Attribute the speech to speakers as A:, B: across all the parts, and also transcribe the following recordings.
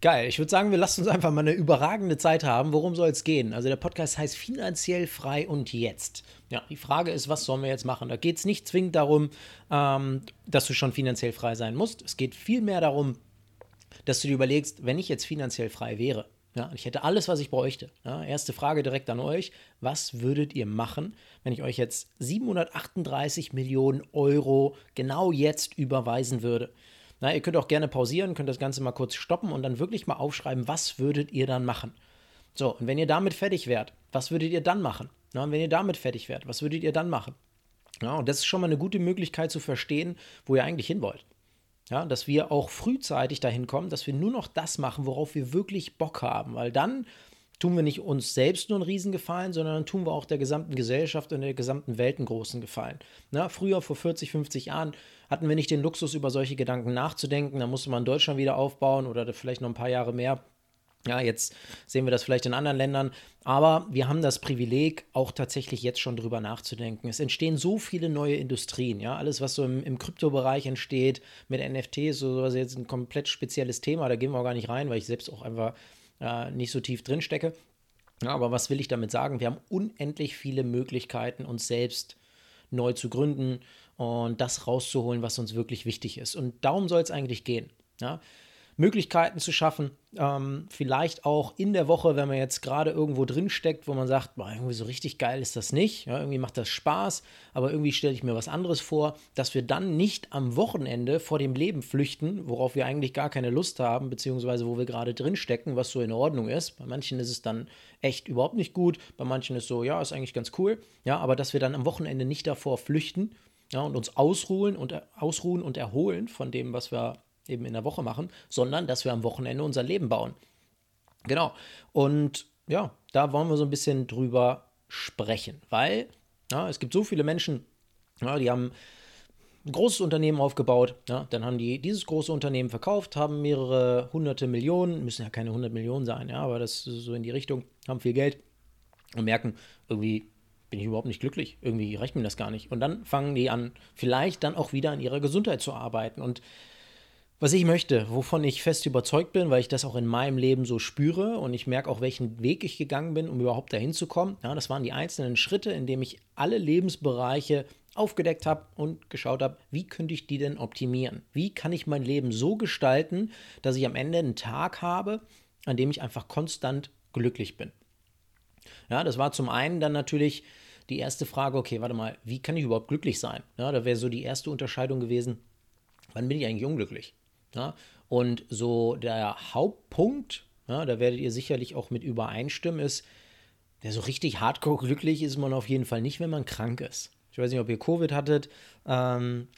A: Geil. Ich würde sagen, wir lassen uns einfach mal eine überragende Zeit haben. Worum soll es gehen? Also der Podcast heißt finanziell frei und jetzt. Ja, die Frage ist, was sollen wir jetzt machen? Da geht es nicht zwingend darum, ähm, dass du schon finanziell frei sein musst. Es geht vielmehr darum, dass du dir überlegst, wenn ich jetzt finanziell frei wäre, ja, ich hätte alles, was ich bräuchte. Ja, erste Frage direkt an euch. Was würdet ihr machen, wenn ich euch jetzt 738 Millionen Euro genau jetzt überweisen würde? Na, ihr könnt auch gerne pausieren, könnt das Ganze mal kurz stoppen und dann wirklich mal aufschreiben, was würdet ihr dann machen? So, und wenn ihr damit fertig wärt, was würdet ihr dann machen? Na, und wenn ihr damit fertig wärt, was würdet ihr dann machen? Ja, und das ist schon mal eine gute Möglichkeit zu verstehen, wo ihr eigentlich hin wollt. Ja, dass wir auch frühzeitig dahin kommen, dass wir nur noch das machen, worauf wir wirklich Bock haben, weil dann tun wir nicht uns selbst nur einen Riesengefallen, sondern dann tun wir auch der gesamten Gesellschaft und der gesamten Welt einen großen Gefallen. Na, früher, vor 40, 50 Jahren, hatten wir nicht den Luxus, über solche Gedanken nachzudenken. Da musste man Deutschland wieder aufbauen oder vielleicht noch ein paar Jahre mehr. Ja, jetzt sehen wir das vielleicht in anderen Ländern, aber wir haben das Privileg, auch tatsächlich jetzt schon drüber nachzudenken. Es entstehen so viele neue Industrien, ja, alles, was so im, im Kryptobereich entsteht, mit NFTs, so was jetzt ein komplett spezielles Thema, da gehen wir auch gar nicht rein, weil ich selbst auch einfach äh, nicht so tief drin stecke. Ja, aber was will ich damit sagen? Wir haben unendlich viele Möglichkeiten, uns selbst neu zu gründen und das rauszuholen, was uns wirklich wichtig ist. Und darum soll es eigentlich gehen. Ja? Möglichkeiten zu schaffen, ähm, vielleicht auch in der Woche, wenn man jetzt gerade irgendwo drin steckt, wo man sagt, boah, irgendwie so richtig geil ist das nicht, ja, irgendwie macht das Spaß, aber irgendwie stelle ich mir was anderes vor, dass wir dann nicht am Wochenende vor dem Leben flüchten, worauf wir eigentlich gar keine Lust haben, beziehungsweise wo wir gerade drin stecken, was so in Ordnung ist. Bei manchen ist es dann echt überhaupt nicht gut, bei manchen ist so, ja, ist eigentlich ganz cool, ja, aber dass wir dann am Wochenende nicht davor flüchten, ja, und uns ausruhen und, ausruhen und erholen von dem, was wir eben in der Woche machen, sondern dass wir am Wochenende unser Leben bauen. Genau. Und ja, da wollen wir so ein bisschen drüber sprechen, weil ja, es gibt so viele Menschen, ja, die haben ein großes Unternehmen aufgebaut, ja, dann haben die dieses große Unternehmen verkauft, haben mehrere hunderte Millionen, müssen ja keine hundert Millionen sein, ja, aber das ist so in die Richtung, haben viel Geld und merken, irgendwie bin ich überhaupt nicht glücklich, irgendwie reicht mir das gar nicht. Und dann fangen die an, vielleicht dann auch wieder an ihrer Gesundheit zu arbeiten und was ich möchte, wovon ich fest überzeugt bin, weil ich das auch in meinem Leben so spüre und ich merke auch, welchen Weg ich gegangen bin, um überhaupt dahin zu kommen. Ja, das waren die einzelnen Schritte, in denen ich alle Lebensbereiche aufgedeckt habe und geschaut habe, wie könnte ich die denn optimieren? Wie kann ich mein Leben so gestalten, dass ich am Ende einen Tag habe, an dem ich einfach konstant glücklich bin? Ja, das war zum einen dann natürlich die erste Frage, okay, warte mal, wie kann ich überhaupt glücklich sein? Ja, da wäre so die erste Unterscheidung gewesen, wann bin ich eigentlich unglücklich? Ja? Und so der Hauptpunkt, ja, da werdet ihr sicherlich auch mit übereinstimmen, ist, der so richtig hardcore glücklich ist man auf jeden Fall nicht, wenn man krank ist. Ich weiß nicht, ob ihr Covid hattet. Ähm,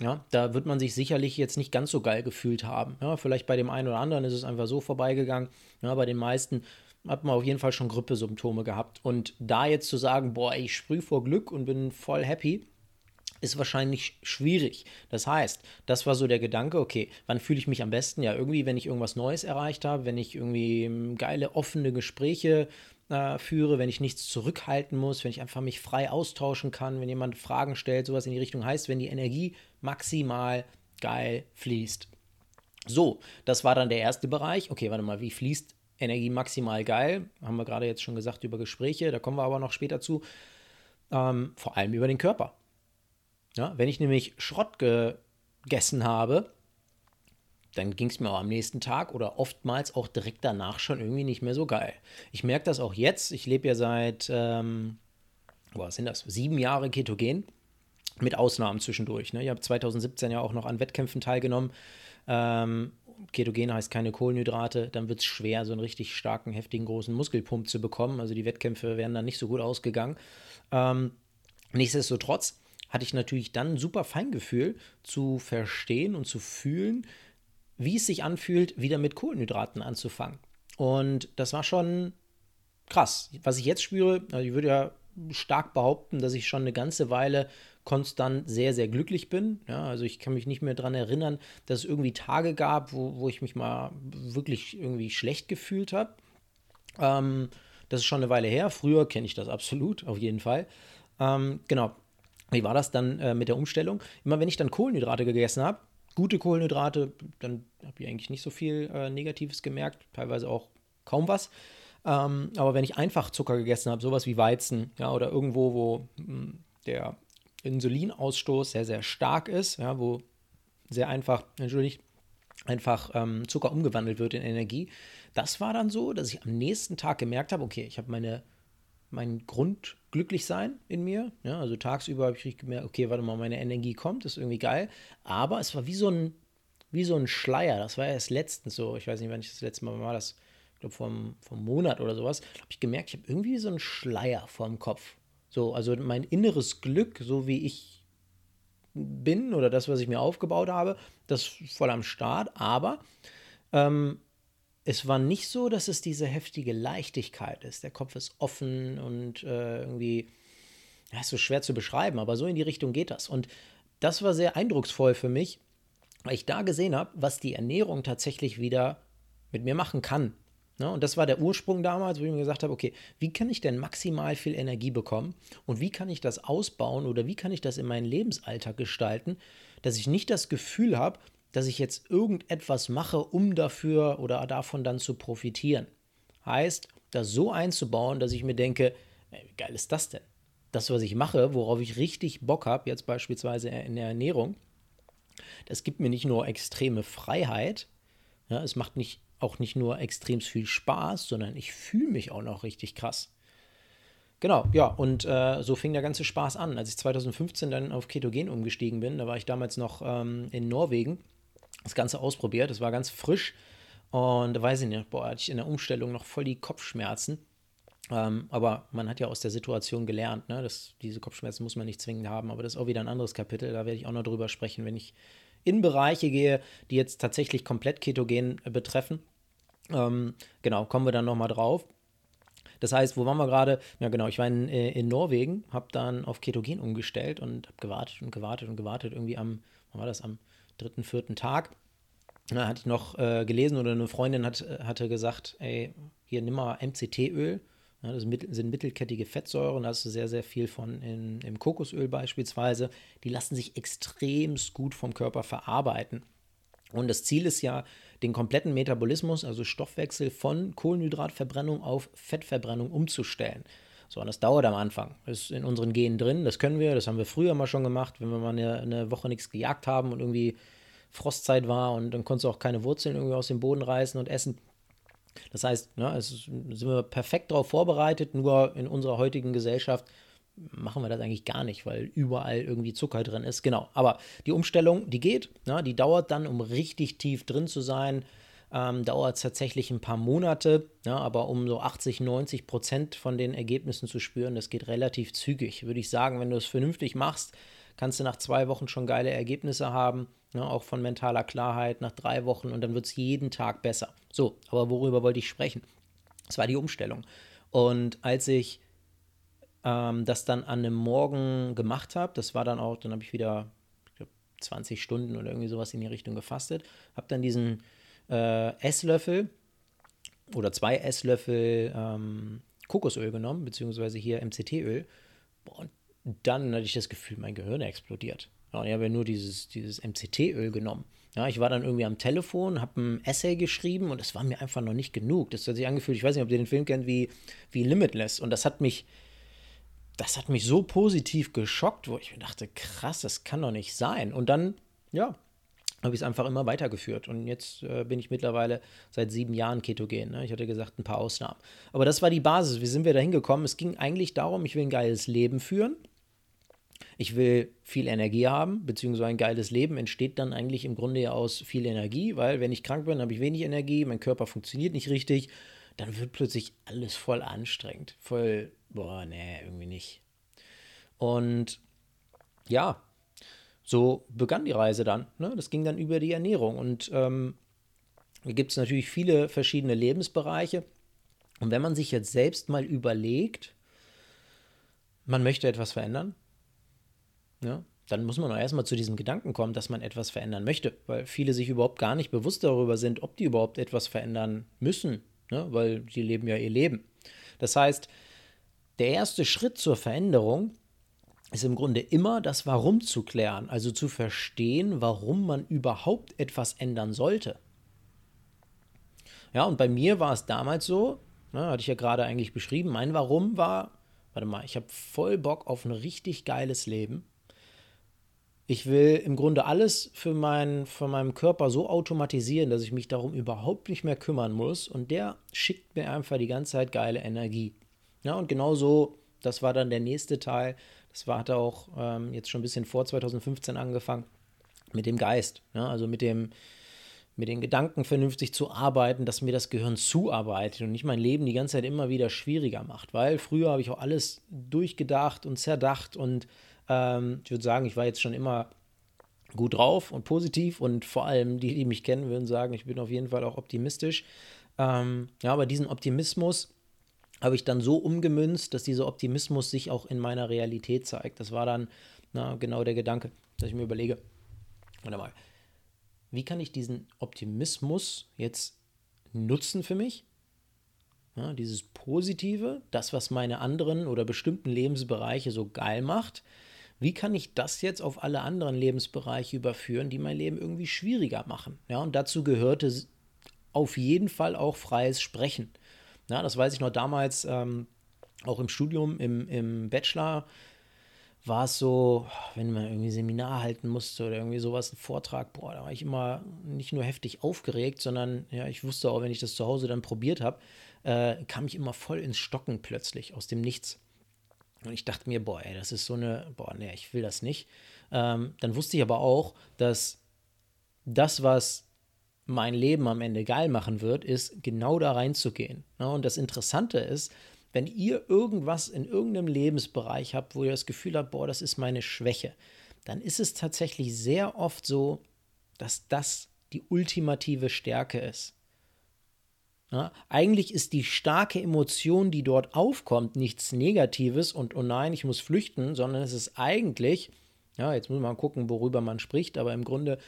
A: ja, da wird man sich sicherlich jetzt nicht ganz so geil gefühlt haben. Ja, vielleicht bei dem einen oder anderen ist es einfach so vorbeigegangen. Ja, bei den meisten hat man auf jeden Fall schon Grippesymptome gehabt. Und da jetzt zu sagen, boah, ich sprühe vor Glück und bin voll happy, ist wahrscheinlich schwierig. Das heißt, das war so der Gedanke, okay, wann fühle ich mich am besten? Ja, irgendwie, wenn ich irgendwas Neues erreicht habe, wenn ich irgendwie ähm, geile, offene Gespräche äh, führe, wenn ich nichts zurückhalten muss, wenn ich einfach mich frei austauschen kann, wenn jemand Fragen stellt, sowas in die Richtung heißt, wenn die Energie maximal geil fließt. So, das war dann der erste Bereich. Okay, warte mal, wie fließt Energie maximal geil? Haben wir gerade jetzt schon gesagt über Gespräche, da kommen wir aber noch später zu. Ähm, vor allem über den Körper. Ja, wenn ich nämlich Schrott gegessen habe, dann ging es mir auch am nächsten Tag oder oftmals auch direkt danach schon irgendwie nicht mehr so geil. Ich merke das auch jetzt. Ich lebe ja seit, ähm, was sind das, sieben Jahre ketogen, mit Ausnahmen zwischendurch. Ne? Ich habe 2017 ja auch noch an Wettkämpfen teilgenommen. Ähm, Ketogen heißt keine Kohlenhydrate, dann wird es schwer, so einen richtig starken, heftigen, großen Muskelpump zu bekommen. Also die Wettkämpfe wären dann nicht so gut ausgegangen. Ähm, nichtsdestotrotz hatte ich natürlich dann ein super Feingefühl zu verstehen und zu fühlen, wie es sich anfühlt, wieder mit Kohlenhydraten anzufangen. Und das war schon krass. Was ich jetzt spüre, also ich würde ja stark behaupten, dass ich schon eine ganze Weile konstant sehr, sehr glücklich bin. Ja, also ich kann mich nicht mehr daran erinnern, dass es irgendwie Tage gab, wo, wo ich mich mal wirklich irgendwie schlecht gefühlt habe. Ähm, das ist schon eine Weile her. Früher kenne ich das absolut, auf jeden Fall. Ähm, genau, wie war das dann äh, mit der Umstellung? Immer wenn ich dann Kohlenhydrate gegessen habe, gute Kohlenhydrate, dann habe ich eigentlich nicht so viel äh, Negatives gemerkt, teilweise auch kaum was. Ähm, aber wenn ich einfach Zucker gegessen habe, sowas wie Weizen, ja, oder irgendwo, wo mh, hm, der Insulinausstoß sehr, sehr stark ist, ja, wo sehr einfach, entschuldigt, einfach ähm, Zucker umgewandelt wird in Energie. Das war dann so, dass ich am nächsten Tag gemerkt habe, okay, ich habe meine mein Grundglücklichsein in mir. Ja, also tagsüber habe ich gemerkt, okay, warte mal, meine Energie kommt, ist irgendwie geil. Aber es war wie so ein, wie so ein Schleier. Das war erst letztens so. Ich weiß nicht, wann ich das letzte Mal war, das, ich glaube, vor, einem Monat oder sowas, habe ich gemerkt, ich habe irgendwie so einen Schleier vor dem Kopf. So, also mein inneres Glück, so wie ich bin oder das, was ich mir aufgebaut habe, das ist voll am Start. Aber ähm, es war nicht so, dass es diese heftige Leichtigkeit ist. Der Kopf ist offen und äh, irgendwie, ja, ist so schwer zu beschreiben, aber so in die Richtung geht das. Und das war sehr eindrucksvoll für mich, weil ich da gesehen habe, was die Ernährung tatsächlich wieder mit mir machen kann. Ne? und das war der Ursprung damals, wo ich mir gesagt habe, okay, wie kann ich denn maximal viel Energie bekommen und wie kann ich das ausbauen oder wie kann ich das in meinen Lebensalltag gestalten, dass ich nicht das Gefühl habe, dass ich jetzt irgendetwas mache, um dafür oder davon dann zu profitieren. Heißt, das so einzubauen, dass ich mir denke, ey, wie geil ist das denn? Das, was ich mache, worauf ich richtig Bock habe, jetzt beispielsweise in der Ernährung, das gibt mir nicht nur extreme Freiheit, ja, es macht nicht, auch nicht nur extrem viel Spaß, sondern ich fühle mich auch noch richtig krass. Genau, ja, und äh, so fing der ganze Spaß an. Als ich 2015 dann auf Ketogen umgestiegen bin, da war ich damals noch ähm, in Norwegen das Ganze ausprobiert. Das war ganz frisch. Und da weiß ich nicht, boah, hatte ich in der Umstellung noch voll die Kopfschmerzen. Ähm, aber man hat ja aus der Situation gelernt, ne? dass diese Kopfschmerzen muss man nicht zwingend haben. Aber das ist auch wieder ein anderes Kapitel. Da werde ich auch noch drüber sprechen, wenn ich in Bereiche gehe, die jetzt tatsächlich komplett ketogen äh, betreffen. Ähm, genau, kommen wir dann nochmal drauf. Das heißt, wo waren wir gerade? Ja, genau, ich war in, äh, in Norwegen, habe dann auf Ketogen umgestellt und habe gewartet und gewartet und gewartet. Irgendwie am, wann war das? Am dritten, vierten Tag. Da hatte ich noch äh, gelesen oder eine Freundin hat, hatte gesagt, ey, hier nimm mal MCT-Öl. Ja, das sind mittelkettige Fettsäuren, da hast du sehr, sehr viel von in, im Kokosöl beispielsweise. Die lassen sich extremst gut vom Körper verarbeiten. Und das Ziel ist ja, den kompletten Metabolismus, also Stoffwechsel von Kohlenhydratverbrennung auf Fettverbrennung umzustellen. So, und das dauert am Anfang. Ist in unseren Genen drin, das können wir, das haben wir früher mal schon gemacht, wenn wir mal eine, eine Woche nichts gejagt haben und irgendwie Frostzeit war und dann konntest du auch keine Wurzeln irgendwie aus dem Boden reißen und essen. Das heißt, ne, es sind wir perfekt darauf vorbereitet, nur in unserer heutigen Gesellschaft machen wir das eigentlich gar nicht, weil überall irgendwie Zucker drin ist. Genau, aber die Umstellung, die geht, ne, die dauert dann, um richtig tief drin zu sein, ähm, dauert es tatsächlich ein paar Monate, ja, aber um so 80, 90 Prozent von den Ergebnissen zu spüren, das geht relativ zügig. Würde ich sagen, wenn du es vernünftig machst, kannst du nach zwei Wochen schon geile Ergebnisse haben, ja, auch von mentaler Klarheit nach drei Wochen und dann wird es jeden Tag besser. So, aber worüber wollte ich sprechen? Das war die Umstellung. Und als ich ähm, das dann an einem Morgen gemacht habe, das war dann auch, dann habe ich wieder ich glaub, 20 Stunden oder irgendwie sowas in die Richtung gefastet, habe dann diesen äh, Esslöffel oder zwei Esslöffel ähm, Kokosöl genommen, beziehungsweise hier MCT-Öl. Und dann hatte ich das Gefühl, mein Gehirn explodiert. Und ich habe ja nur dieses, dieses MCT-Öl genommen. Ja, ich war dann irgendwie am Telefon, habe ein Essay geschrieben und es war mir einfach noch nicht genug. Das hat sich angefühlt, ich weiß nicht, ob ihr den Film kennt, wie, wie Limitless. Und das hat mich, das hat mich so positiv geschockt, wo ich mir dachte, krass, das kann doch nicht sein. Und dann, ja, habe ich es einfach immer weitergeführt. Und jetzt äh, bin ich mittlerweile seit sieben Jahren ketogen. Ne? Ich hatte gesagt, ein paar Ausnahmen. Aber das war die Basis. Wie sind wir da hingekommen? Es ging eigentlich darum, ich will ein geiles Leben führen. Ich will viel Energie haben, beziehungsweise ein geiles Leben entsteht dann eigentlich im Grunde ja aus viel Energie, weil wenn ich krank bin, habe ich wenig Energie, mein Körper funktioniert nicht richtig, dann wird plötzlich alles voll anstrengend. Voll, boah, nee, irgendwie nicht. Und ja, so begann die Reise dann. Ne? Das ging dann über die Ernährung. Und ähm, hier gibt es natürlich viele verschiedene Lebensbereiche. Und wenn man sich jetzt selbst mal überlegt, man möchte etwas verändern, ja, dann muss man auch erstmal zu diesem Gedanken kommen, dass man etwas verändern möchte, weil viele sich überhaupt gar nicht bewusst darüber sind, ob die überhaupt etwas verändern müssen, ne? weil sie leben ja ihr Leben. Das heißt, der erste Schritt zur Veränderung ist im Grunde immer das Warum zu klären, also zu verstehen, warum man überhaupt etwas ändern sollte. Ja, und bei mir war es damals so, ne, hatte ich ja gerade eigentlich beschrieben, mein Warum war, warte mal, ich habe voll Bock auf ein richtig geiles Leben. Ich will im Grunde alles für, mein, für meinen Körper so automatisieren, dass ich mich darum überhaupt nicht mehr kümmern muss. Und der schickt mir einfach die ganze Zeit geile Energie. Ja, und genau so, das war dann der nächste Teil. Das war, hat auch ähm, jetzt schon ein bisschen vor 2015 angefangen mit dem Geist. Ja, also mit dem, mit den Gedanken vernünftig zu arbeiten, dass mir das Gehirn zuarbeitet und nicht mein Leben die ganze Zeit immer wieder schwieriger macht. Weil früher habe ich auch alles durchgedacht und zerdacht und ähm, ich würde sagen, ich war jetzt schon immer gut drauf und positiv und vor allem die, die mich kennen, würden sagen, ich bin auf jeden Fall auch optimistisch. Ähm, ja, aber diesen Optimismus habe ich dann so umgemünzt, dass dieser Optimismus sich auch in meiner Realität zeigt. Das war dann na, genau der Gedanke, dass ich mir überlege, warte mal, wie kann ich diesen Optimismus jetzt nutzen für mich? Ja, dieses Positive, das, was meine anderen oder bestimmten Lebensbereiche so geil macht, wie kann ich das jetzt auf alle anderen Lebensbereiche überführen, die mein Leben irgendwie schwieriger machen? Ja, und dazu gehörte auf jeden Fall auch freies Sprechen. Ja, das weiß ich noch damals, ähm, auch im Studium, im, im Bachelor, war es so, wenn man irgendwie Seminar halten musste oder irgendwie sowas, ein Vortrag, boah, da war ich immer nicht nur heftig aufgeregt, sondern ja, ich wusste auch, wenn ich das zu Hause dann probiert habe, äh, kam ich immer voll ins Stocken plötzlich, aus dem Nichts. Und ich dachte mir, boah, ey, das ist so eine, boah, nee, ich will das nicht. Ähm, dann wusste ich aber auch, dass das, was mein Leben am Ende geil machen wird, ist genau da reinzugehen. Ja, und das Interessante ist, wenn ihr irgendwas in irgendeinem Lebensbereich habt, wo ihr das Gefühl habt, boah, das ist meine Schwäche, dann ist es tatsächlich sehr oft so, dass das die ultimative Stärke ist. Ja, eigentlich ist die starke Emotion, die dort aufkommt, nichts Negatives und oh nein, ich muss flüchten, sondern es ist eigentlich, ja, jetzt muss man gucken, worüber man spricht, aber im Grunde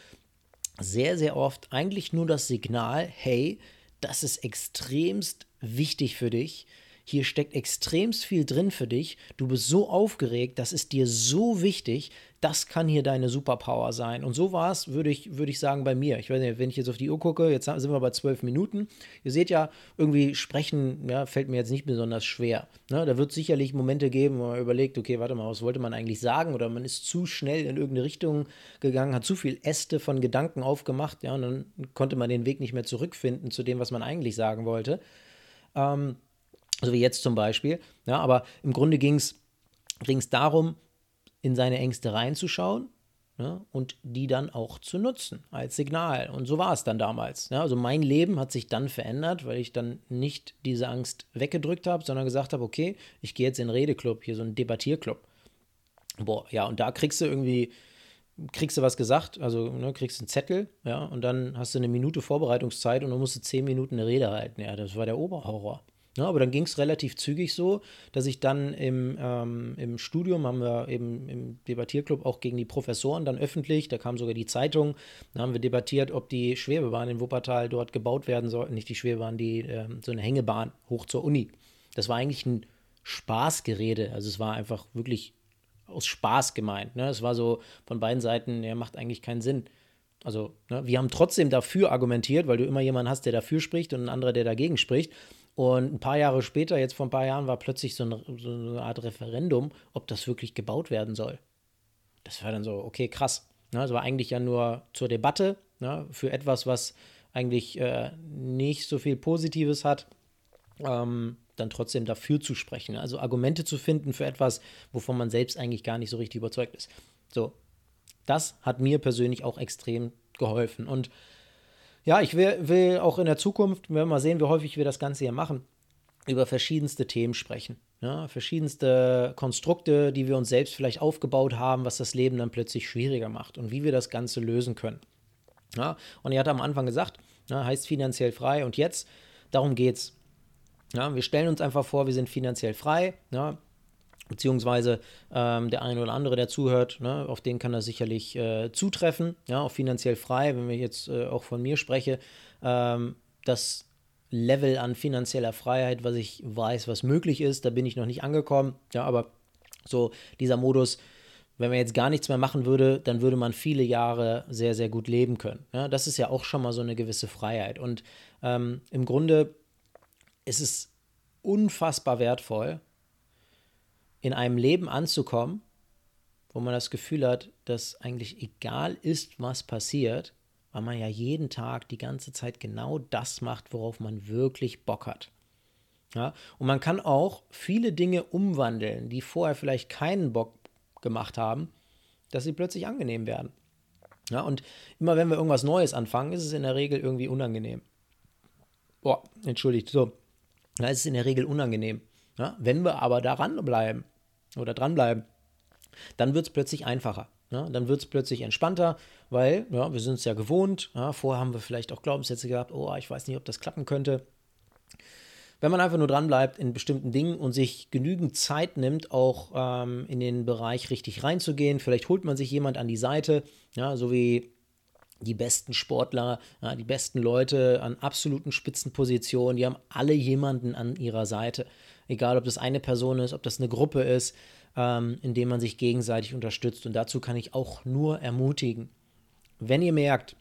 A: sehr, sehr oft eigentlich nur das Signal, hey, das ist extremst wichtig für dich hier steckt extremst viel drin für dich. Du bist so aufgeregt, das ist dir so wichtig. Das kann hier deine Superpower sein. Und so war es, würde ich, würde ich sagen, bei mir. Ich weiß nicht, wenn ich jetzt auf die Uhr gucke, jetzt sind wir bei zwölf Minuten. Ihr seht ja, irgendwie sprechen ja, fällt mir jetzt nicht besonders schwer. Ne? Da wird sicherlich Momente geben, wo man überlegt, okay, warte mal, was wollte man eigentlich sagen? Oder man ist zu schnell in irgendeine Richtung gegangen, hat zu viel Äste von Gedanken aufgemacht, ja, und dann konnte man den Weg nicht mehr zurückfinden zu dem, was man eigentlich sagen wollte. Ähm, so wie jetzt zum Beispiel. Ja, aber im Grunde ging es darum, in seine Ängste reinzuschauen ja, und die dann auch zu nutzen als Signal. Und so war es dann damals. Ja, also mein Leben hat sich dann verändert, weil ich dann nicht diese Angst weggedrückt habe, sondern gesagt habe, okay, ich gehe jetzt in den Redeclub, hier so einen Debattierclub. Boah, ja, und da kriegst du irgendwie, kriegst du was gesagt, also ne, kriegst einen Zettel, ja, und dann hast du eine Minute Vorbereitungszeit und dann musst du zehn Minuten eine Rede halten. Ja, das war der Oberhorror. Ja, aber dann ging es relativ zügig so, dass ich dann im, ähm, im Studium, haben wir eben im Debattierclub auch gegen die Professoren dann öffentlich, da kam sogar die Zeitung, da haben wir debattiert, ob die Schwebebahn in Wuppertal dort gebaut werden soll, nicht die Schwebebahn, die äh, so eine Hängebahn hoch zur Uni. Das war eigentlich ein Spaßgerede, also es war einfach wirklich aus Spaß gemeint. Ne? Es war so von beiden Seiten, ja, macht eigentlich keinen Sinn. Also, ne, wir haben trotzdem dafür argumentiert, weil du immer jemanden hast, der dafür spricht und ein anderer, der dagegen spricht. Und ein paar Jahre später, jetzt vor ein paar Jahren, war plötzlich so eine, so eine Art Referendum, ob das wirklich gebaut werden soll. Das war dann so, okay, krass. Ne, das war eigentlich ja nur zur Debatte ne, für etwas, was eigentlich äh, nicht so viel Positives hat, ähm, dann trotzdem dafür zu sprechen. Also Argumente zu finden für etwas, wovon man selbst eigentlich gar nicht so richtig überzeugt ist. So, das hat mir persönlich auch extrem geholfen. Und ja, ich will, will auch in der Zukunft, wir mal sehen, wie häufig wir das Ganze hier machen, über verschiedenste Themen sprechen. Ja, verschiedenste Konstrukte, die wir uns selbst vielleicht aufgebaut haben, was das Leben dann plötzlich schwieriger macht und wie wir das Ganze lösen können. Ja, und er hat am Anfang gesagt, ja, heißt finanziell frei und jetzt, darum geht's. Ja, wir stellen uns einfach vor, wir sind finanziell frei. Ja, beziehungsweise ähm, der eine oder andere, der zuhört, ne, auf den kann das sicherlich äh, zutreffen, ja, auch finanziell frei, wenn wir jetzt äh, auch von mir spreche, ähm, das Level an finanzieller Freiheit, was ich weiß, was möglich ist, da bin ich noch nicht angekommen, ja, aber So dieser Modus, wenn man jetzt gar nichts mehr machen würde, dann würde man viele Jahre sehr, sehr gut leben können. Ja, das ist ja auch schon mal so eine gewisse Freiheit. Und ähm, im Grunde ist es unfassbar wertvoll, in einem Leben anzukommen, wo man das Gefühl hat, dass eigentlich egal ist, was passiert, weil man ja jeden Tag die ganze Zeit genau das macht, worauf man wirklich Bock hat. Ja, und man kann auch viele Dinge umwandeln, die vorher vielleicht keinen Bock gemacht haben, dass sie plötzlich angenehm werden. Ja, und immer wenn wir irgendwas Neues anfangen, ist es in der Regel irgendwie unangenehm. Boah, entschuldigt, so. Da ist es in der Regel unangenehm. Ja, wenn wir aber daran bleiben oder dranbleiben, dann wird es plötzlich einfacher. Ja, dann wird es plötzlich entspannter, weil ja, wir sind es ja gewohnt. Ja, vorher haben wir vielleicht auch Glaubenssätze gehabt, oh, ich weiß nicht, ob das klappen könnte. Wenn man einfach nur dran bleibt in bestimmten Dingen und sich genügend Zeit nimmt, auch ähm, in den Bereich richtig reinzugehen, vielleicht holt man sich jemand an die Seite, ja, so wie die besten Sportler, ja, die besten Leute an absoluten Spitzenpositionen, die haben alle jemanden an ihrer Seite. Egal, ob das eine Person ist, ob das eine Gruppe ist, ähm, in dem man sich gegenseitig unterstützt. Und dazu kann ich auch nur ermutigen. Wenn ihr merkt,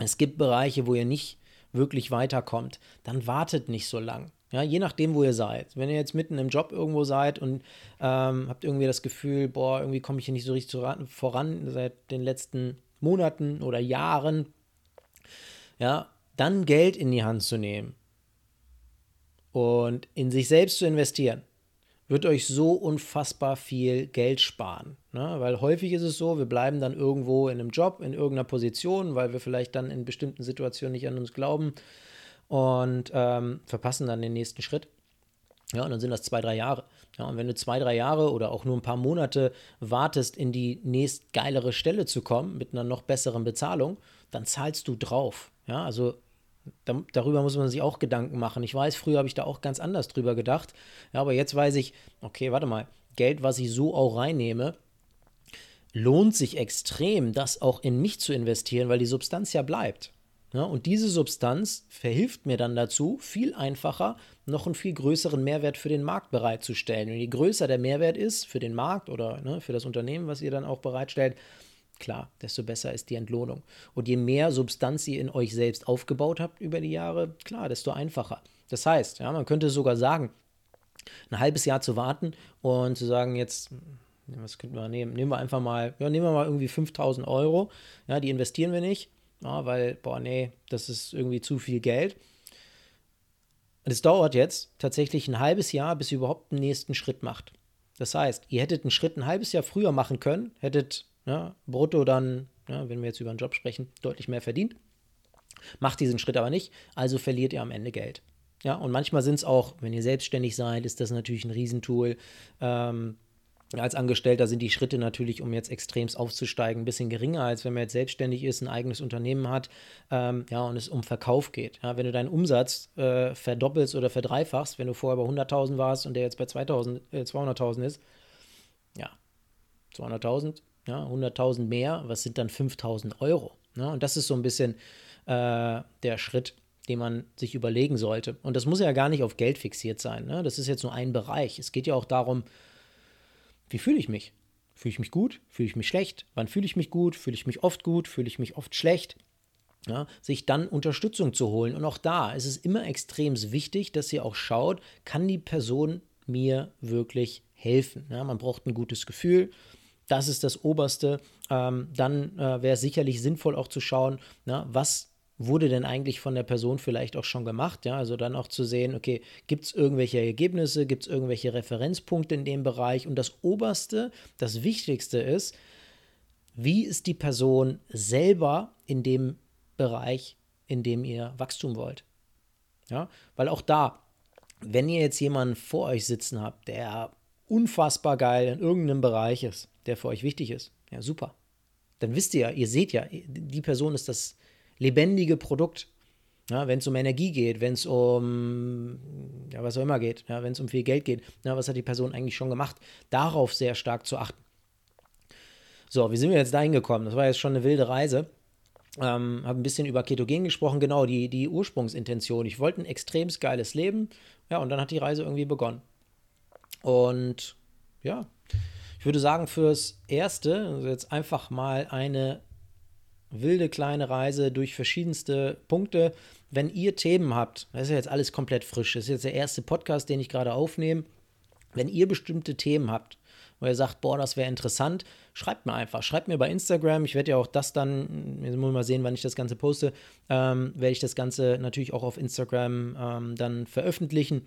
A: es gibt Bereiche, wo ihr nicht wirklich weiterkommt, dann wartet nicht so lang. Ja, je nachdem, wo ihr seid. Wenn ihr jetzt mitten im Job irgendwo seid und ähm, habt irgendwie das Gefühl, boah, irgendwie komme ich hier nicht so richtig voran seit den letzten Monaten oder Jahren, ja, dann Geld in die Hand zu nehmen und in sich selbst zu investieren, wird euch so unfassbar viel Geld sparen. Ne? Weil häufig ist es so, wir bleiben dann irgendwo in einem Job, in irgendeiner Position, weil wir vielleicht dann in bestimmten Situationen nicht an uns glauben und ähm, verpassen dann den nächsten Schritt. Ja, und dann sind das zwei, drei Jahre. Ja, und wenn du zwei, drei Jahre oder auch nur ein paar Monate wartest, in die nächst geilere Stelle zu kommen, mit einer noch besseren Bezahlung, dann zahlst du drauf. Ja, also da, darüber muss man sich auch Gedanken machen. Ich weiß, früher habe ich da auch ganz anders drüber gedacht. Ja, aber jetzt weiß ich, okay, warte mal, Geld, was ich so auch reinnehme, lohnt sich extrem, das auch in mich zu investieren, weil die Substanz ja bleibt. Ja, und diese Substanz verhilft mir dann dazu, viel einfacher noch einen viel größeren Mehrwert für den Markt bereitzustellen. Und je größer der Mehrwert ist für den Markt oder ne, für das Unternehmen, was ihr dann auch bereitstellt, klar, desto besser ist die Entlohnung. Und je mehr Substanz ihr in euch selbst aufgebaut habt über die Jahre, klar, desto einfacher. Das heißt, ja, man könnte sogar sagen, ein halbes Jahr zu warten und zu sagen, jetzt was könnten wir nehmen? Nehmen wir einfach mal, ja, nehmen wir mal irgendwie 5000 Euro. Ja, die investieren wir nicht ja, weil, boah, nee, das ist irgendwie zu viel Geld. Und es dauert jetzt tatsächlich ein halbes Jahr, bis ihr überhaupt den nächsten Schritt macht. Das heißt, ihr hättet einen Schritt ein halbes Jahr früher machen können, hättet ja, brutto dann, ja, wenn wir jetzt über einen Job sprechen, deutlich mehr verdient. Macht diesen Schritt aber nicht, also verliert ihr am Ende Geld. Ja, und manchmal sind es auch, wenn ihr selbstständig seid, ist das natürlich ein Riesentool. Ähm, als Angestellter sind die Schritte natürlich, um jetzt extremst aufzusteigen, ein bisschen geringer, als wenn man jetzt selbstständig ist, ein eigenes Unternehmen hat, ähm, ja, und es um Verkauf geht. Ja, wenn du deinen Umsatz äh, verdoppelst oder verdreifachst, wenn du vorher bei 100.000 warst und der jetzt bei 200.000 äh, 200 ist, ja, 200.000, ja, 100.000 mehr, was sind dann 5.000 Euro? Ne? Und das ist so ein bisschen äh, der Schritt, den man sich überlegen sollte. Und das muss ja gar nicht auf Geld fixiert sein. Ne? Das ist jetzt nur ein Bereich. Es geht ja auch darum, wie fühle ich mich? Fühle ich mich gut? Fühle ich mich schlecht? Wann fühle ich mich gut? Fühle ich mich oft gut? Fühle ich mich oft schlecht? Ja, sich dann Unterstützung zu holen. Und auch da ist es immer extrem wichtig, dass ihr auch schaut, kann die Person mir wirklich helfen? Ja, man braucht ein gutes Gefühl. Das ist das Oberste. Ähm, dann äh, wäre es sicherlich sinnvoll auch zu schauen, na, was wurde denn eigentlich von der Person vielleicht auch schon gemacht? Ja, also dann auch zu sehen, okay, gibt es irgendwelche Ergebnisse, gibt es irgendwelche Referenzpunkte in dem Bereich? Und das Oberste, das Wichtigste ist, wie ist die Person selber in dem Bereich, in dem ihr Wachstum wollt? Ja, weil auch da, wenn ihr jetzt jemanden vor euch sitzen habt, der unfassbar geil in irgendeinem Bereich ist, der für euch wichtig ist, ja, super. Dann wisst ihr ja, ihr seht ja, die Person ist das lebendige Produkt. Ja, wenn es um Energie geht, wenn es um ja, was auch immer geht, ja, wenn es um viel Geld geht, ja, was hat die Person eigentlich schon gemacht, darauf sehr stark zu achten. So, wie sind wir jetzt dahin gekommen? Das war jetzt schon eine wilde Reise. Ähm, habe ein bisschen über Ketogen gesprochen, genau, die, die Ursprungsintention. Ich wollte ein extrem geiles Leben, ja, und dann hat die Reise irgendwie begonnen. Und ja, Ich würde sagen, fürs Erste, also jetzt einfach mal eine wilde kleine Reise durch verschiedenste Punkte. Wenn ihr Themen habt, das ist ja jetzt alles komplett frisch, das ist jetzt der erste Podcast, den ich gerade aufnehme. Wenn ihr bestimmte Themen habt, wo ihr sagt, boah, das wäre interessant, schreibt mir einfach. Schreibt mir bei Instagram. Ich werde ja auch das dann, jetzt muss ich mal sehen, wann ich das Ganze poste, ähm, werde ich das Ganze natürlich auch auf Instagram ähm, dann veröffentlichen.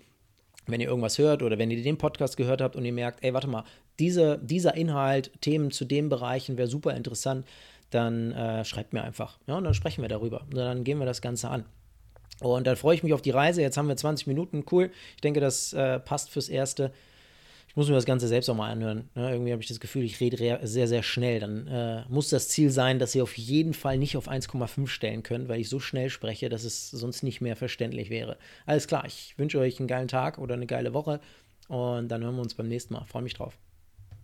A: Wenn ihr irgendwas hört oder wenn ihr den Podcast gehört habt und ihr merkt, ey, warte mal, diese, dieser Inhalt, Themen zu den Bereichen wäre super interessant, dann äh, schreibt mir einfach. Ja, und dann sprechen wir darüber. Und dann gehen wir das Ganze an. Und dann freue ich mich auf die Reise. Jetzt haben wir 20 Minuten. Cool. Ich denke, das äh, passt fürs Erste. Muss mir das Ganze selbst auch mal anhören. Ja, irgendwie habe ich das Gefühl, ich rede sehr, sehr schnell. Dann äh, muss das Ziel sein, dass ihr auf jeden Fall nicht auf 1,5 stellen könnt, weil ich so schnell spreche, dass es sonst nicht mehr verständlich wäre. Alles klar, ich wünsche euch einen geilen Tag oder eine geile Woche und dann hören wir uns beim nächsten Mal. Freue mich drauf.